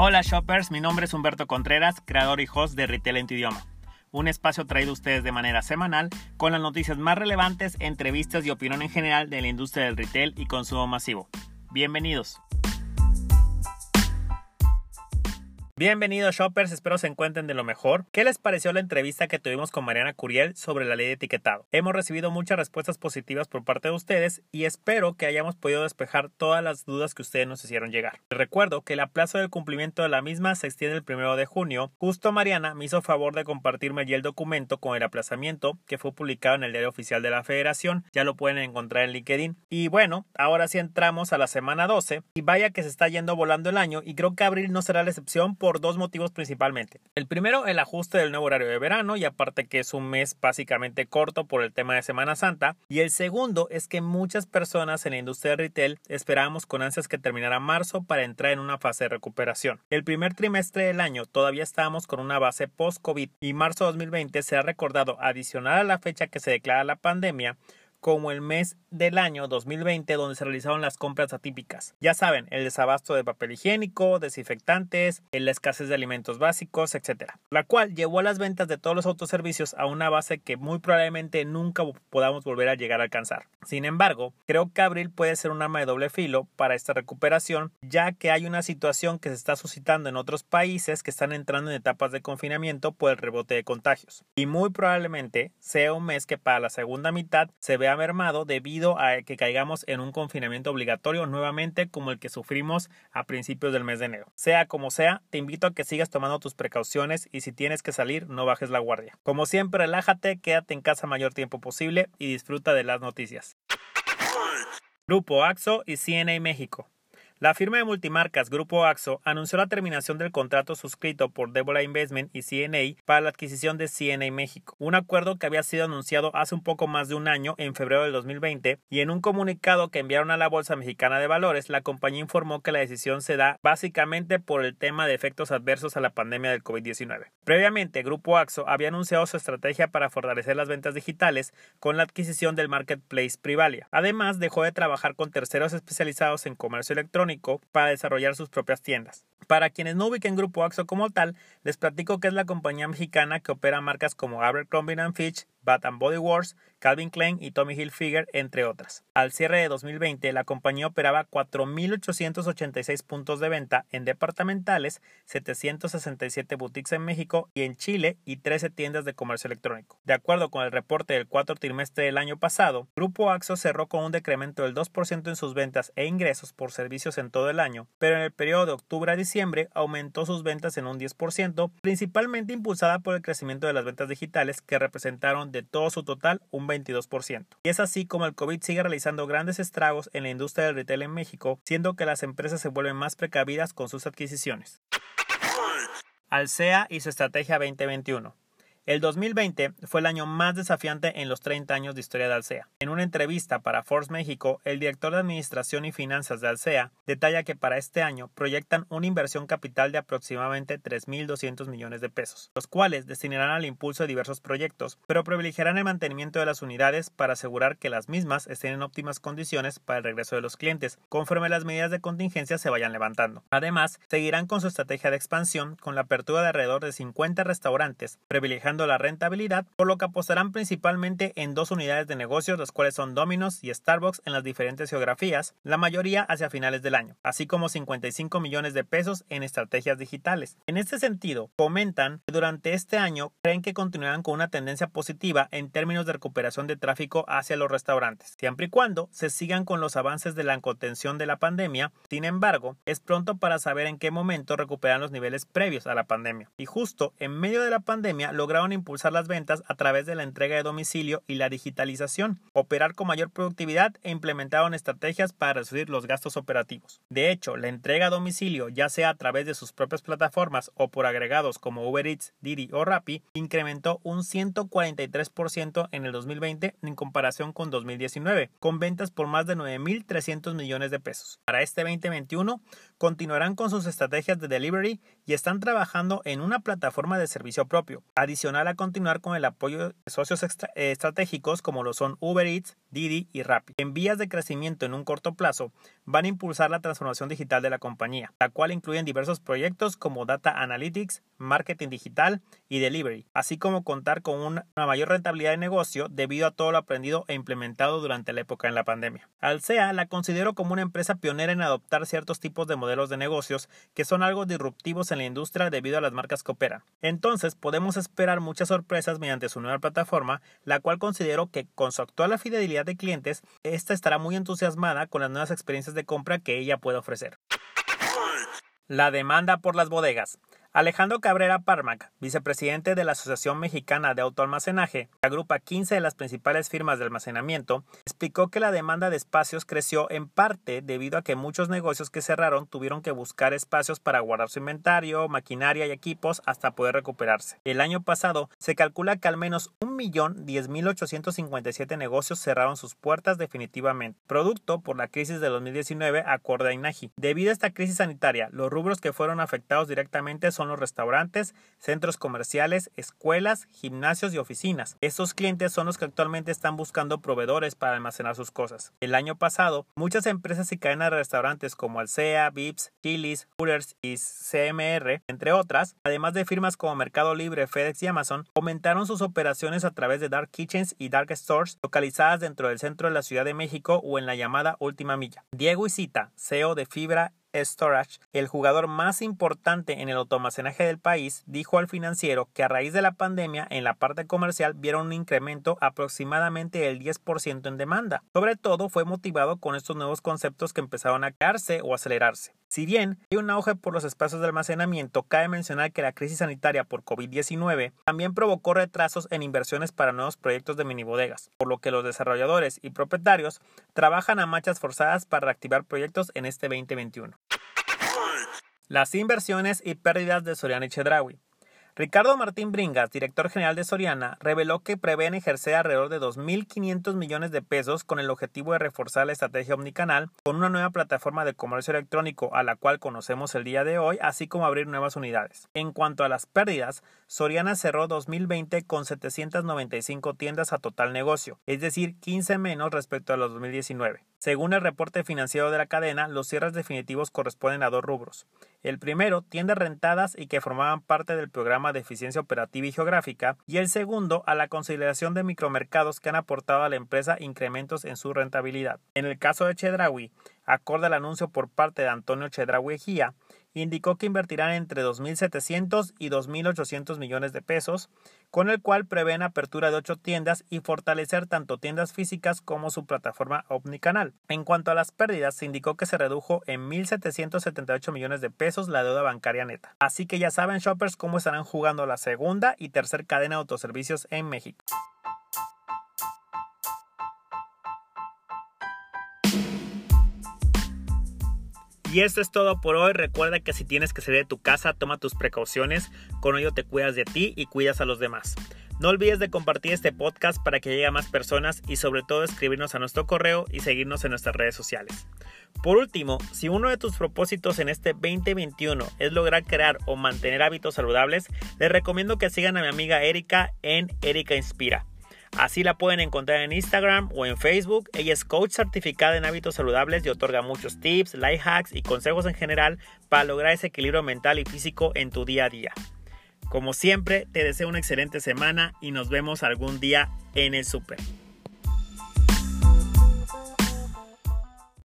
Hola shoppers, mi nombre es Humberto Contreras, creador y host de Retail en tu idioma. Un espacio traído a ustedes de manera semanal con las noticias más relevantes, entrevistas y opinión en general de la industria del retail y consumo masivo. Bienvenidos. Bienvenidos shoppers, espero se encuentren de lo mejor. ¿Qué les pareció la entrevista que tuvimos con Mariana Curiel sobre la ley de etiquetado? Hemos recibido muchas respuestas positivas por parte de ustedes y espero que hayamos podido despejar todas las dudas que ustedes nos hicieron llegar. Les recuerdo que la plazo del cumplimiento de la misma se extiende el primero de junio. Justo Mariana me hizo favor de compartirme allí el documento con el aplazamiento que fue publicado en el diario oficial de la Federación. Ya lo pueden encontrar en LinkedIn. Y bueno, ahora sí entramos a la semana 12 y vaya que se está yendo volando el año y creo que abril no será la excepción por dos motivos principalmente. El primero, el ajuste del nuevo horario de verano y aparte que es un mes básicamente corto por el tema de Semana Santa. Y el segundo es que muchas personas en la industria de retail esperábamos con ansias que terminara marzo para entrar en una fase de recuperación. El primer trimestre del año todavía estábamos con una base post-COVID y marzo 2020 se ha recordado adicional a la fecha que se declara la pandemia como el mes del año 2020 donde se realizaron las compras atípicas. Ya saben, el desabasto de papel higiénico, desinfectantes, la escasez de alimentos básicos, etc. La cual llevó a las ventas de todos los autoservicios a una base que muy probablemente nunca podamos volver a llegar a alcanzar. Sin embargo, creo que abril puede ser un arma de doble filo para esta recuperación, ya que hay una situación que se está suscitando en otros países que están entrando en etapas de confinamiento por el rebote de contagios. Y muy probablemente sea un mes que para la segunda mitad se vea mermado debido a que caigamos en un confinamiento obligatorio nuevamente como el que sufrimos a principios del mes de enero. Sea como sea, te invito a que sigas tomando tus precauciones y si tienes que salir, no bajes la guardia. Como siempre, relájate, quédate en casa mayor tiempo posible y disfruta de las noticias. Grupo AXO y CNA México. La firma de multimarcas Grupo AXO anunció la terminación del contrato suscrito por Debola Investment y CNA para la adquisición de CNA México, un acuerdo que había sido anunciado hace un poco más de un año, en febrero del 2020, y en un comunicado que enviaron a la Bolsa Mexicana de Valores, la compañía informó que la decisión se da básicamente por el tema de efectos adversos a la pandemia del COVID-19. Previamente, Grupo AXO había anunciado su estrategia para fortalecer las ventas digitales con la adquisición del marketplace Privalia. Además, dejó de trabajar con terceros especializados en comercio electrónico para desarrollar sus propias tiendas. Para quienes no ubiquen Grupo AXO como tal, les platico que es la compañía mexicana que opera marcas como Abercrombie Fitch, Bath Body Works, Calvin Klein y Tommy Hilfiger, entre otras. Al cierre de 2020, la compañía operaba 4.886 puntos de venta en departamentales, 767 boutiques en México y en Chile y 13 tiendas de comercio electrónico. De acuerdo con el reporte del cuarto trimestre del año pasado, Grupo AXO cerró con un decremento del 2% en sus ventas e ingresos por servicios en todo el año, pero en el periodo de octubre a diciembre aumentó sus ventas en un 10%, principalmente impulsada por el crecimiento de las ventas digitales que representaron de todo su total un 22%. Y es así como el COVID sigue realizando grandes estragos en la industria del retail en México, siendo que las empresas se vuelven más precavidas con sus adquisiciones. Alsea y su estrategia 2021. El 2020 fue el año más desafiante en los 30 años de historia de Alsea. En una entrevista para Force México, el director de Administración y Finanzas de Alsea detalla que para este año proyectan una inversión capital de aproximadamente 3.200 millones de pesos, los cuales destinarán al impulso de diversos proyectos, pero privilegiarán el mantenimiento de las unidades para asegurar que las mismas estén en óptimas condiciones para el regreso de los clientes, conforme las medidas de contingencia se vayan levantando. Además, seguirán con su estrategia de expansión con la apertura de alrededor de 50 restaurantes, privilegiando la rentabilidad, por lo que apostarán principalmente en dos unidades de negocios, las cuales son Domino's y Starbucks en las diferentes geografías, la mayoría hacia finales del año, así como 55 millones de pesos en estrategias digitales. En este sentido, comentan que durante este año creen que continuarán con una tendencia positiva en términos de recuperación de tráfico hacia los restaurantes, siempre y cuando se sigan con los avances de la contención de la pandemia. Sin embargo, es pronto para saber en qué momento recuperan los niveles previos a la pandemia. Y justo en medio de la pandemia lograron impulsar las ventas a través de la entrega de domicilio y la digitalización, operar con mayor productividad e implementaron estrategias para reducir los gastos operativos. De hecho, la entrega a domicilio, ya sea a través de sus propias plataformas o por agregados como Uber Eats, Didi o Rappi, incrementó un 143% en el 2020 en comparación con 2019, con ventas por más de 9.300 millones de pesos. Para este 2021, continuarán con sus estrategias de delivery y están trabajando en una plataforma de servicio propio. Adicional a continuar con el apoyo de socios estratégicos como lo son Uber Eats, Didi y Rappi. En vías de crecimiento en un corto plazo, van a impulsar la transformación digital de la compañía, la cual incluyen diversos proyectos como Data Analytics, Marketing Digital y Delivery, así como contar con una mayor rentabilidad de negocio debido a todo lo aprendido e implementado durante la época en la pandemia. Alsea la considero como una empresa pionera en adoptar ciertos tipos de modelos de negocios que son algo disruptivos en la industria debido a las marcas que operan. Entonces podemos esperar muchas sorpresas mediante su nueva plataforma, la cual considero que con su actual fidelidad de clientes, esta estará muy entusiasmada con las nuevas experiencias de compra que ella puede ofrecer. La demanda por las bodegas. Alejandro Cabrera Parmac, vicepresidente de la Asociación Mexicana de Autoalmacenaje, que agrupa 15 de las principales firmas de almacenamiento, explicó que la demanda de espacios creció en parte debido a que muchos negocios que cerraron tuvieron que buscar espacios para guardar su inventario, maquinaria y equipos hasta poder recuperarse. El año pasado se calcula que al menos 1.010.857 negocios cerraron sus puertas definitivamente, producto por la crisis de 2019 acorde a INAGI. Debido a esta crisis sanitaria, los rubros que fueron afectados directamente son los restaurantes, centros comerciales, escuelas, gimnasios y oficinas. Estos clientes son los que actualmente están buscando proveedores para almacenar sus cosas. El año pasado, muchas empresas y cadenas de restaurantes como Alsea, Vips, Chili's, Hooters y CMR, entre otras, además de firmas como Mercado Libre, FedEx y Amazon, aumentaron sus operaciones a través de Dark Kitchens y Dark Stores localizadas dentro del centro de la Ciudad de México o en la llamada Última Milla. Diego Isita, CEO de Fibra Storage, el jugador más importante en el autoalmacenaje del país, dijo al financiero que a raíz de la pandemia en la parte comercial vieron un incremento aproximadamente del 10% en demanda. Sobre todo fue motivado con estos nuevos conceptos que empezaron a crearse o acelerarse. Si bien hay un auge por los espacios de almacenamiento, cabe mencionar que la crisis sanitaria por COVID-19 también provocó retrasos en inversiones para nuevos proyectos de minibodegas, por lo que los desarrolladores y propietarios trabajan a marchas forzadas para reactivar proyectos en este 2021. Las inversiones y pérdidas de Soriana y Chedraui. Ricardo Martín Bringas, director general de Soriana, reveló que prevén ejercer alrededor de 2.500 millones de pesos con el objetivo de reforzar la estrategia omnicanal con una nueva plataforma de comercio electrónico a la cual conocemos el día de hoy, así como abrir nuevas unidades. En cuanto a las pérdidas, Soriana cerró 2020 con 795 tiendas a total negocio, es decir, 15 menos respecto a los 2019. Según el reporte financiero de la cadena, los cierres definitivos corresponden a dos rubros. El primero, tiendas rentadas y que formaban parte del programa de eficiencia operativa y geográfica, y el segundo, a la consideración de micromercados que han aportado a la empresa incrementos en su rentabilidad. En el caso de Chedraui, acorde al anuncio por parte de Antonio Chedraui Ejía, indicó que invertirán entre 2.700 y 2.800 millones de pesos, con el cual prevén apertura de ocho tiendas y fortalecer tanto tiendas físicas como su plataforma omnicanal. En cuanto a las pérdidas, se indicó que se redujo en 1.778 millones de pesos la deuda bancaria neta. Así que ya saben, shoppers, cómo estarán jugando la segunda y tercera cadena de autoservicios en México. Y esto es todo por hoy. Recuerda que si tienes que salir de tu casa, toma tus precauciones. Con ello te cuidas de ti y cuidas a los demás. No olvides de compartir este podcast para que llegue a más personas y sobre todo escribirnos a nuestro correo y seguirnos en nuestras redes sociales. Por último, si uno de tus propósitos en este 2021 es lograr crear o mantener hábitos saludables, les recomiendo que sigan a mi amiga Erika en Erika Inspira. Así la pueden encontrar en Instagram o en Facebook. Ella es coach certificada en hábitos saludables y otorga muchos tips, life hacks y consejos en general para lograr ese equilibrio mental y físico en tu día a día. Como siempre, te deseo una excelente semana y nos vemos algún día en el super.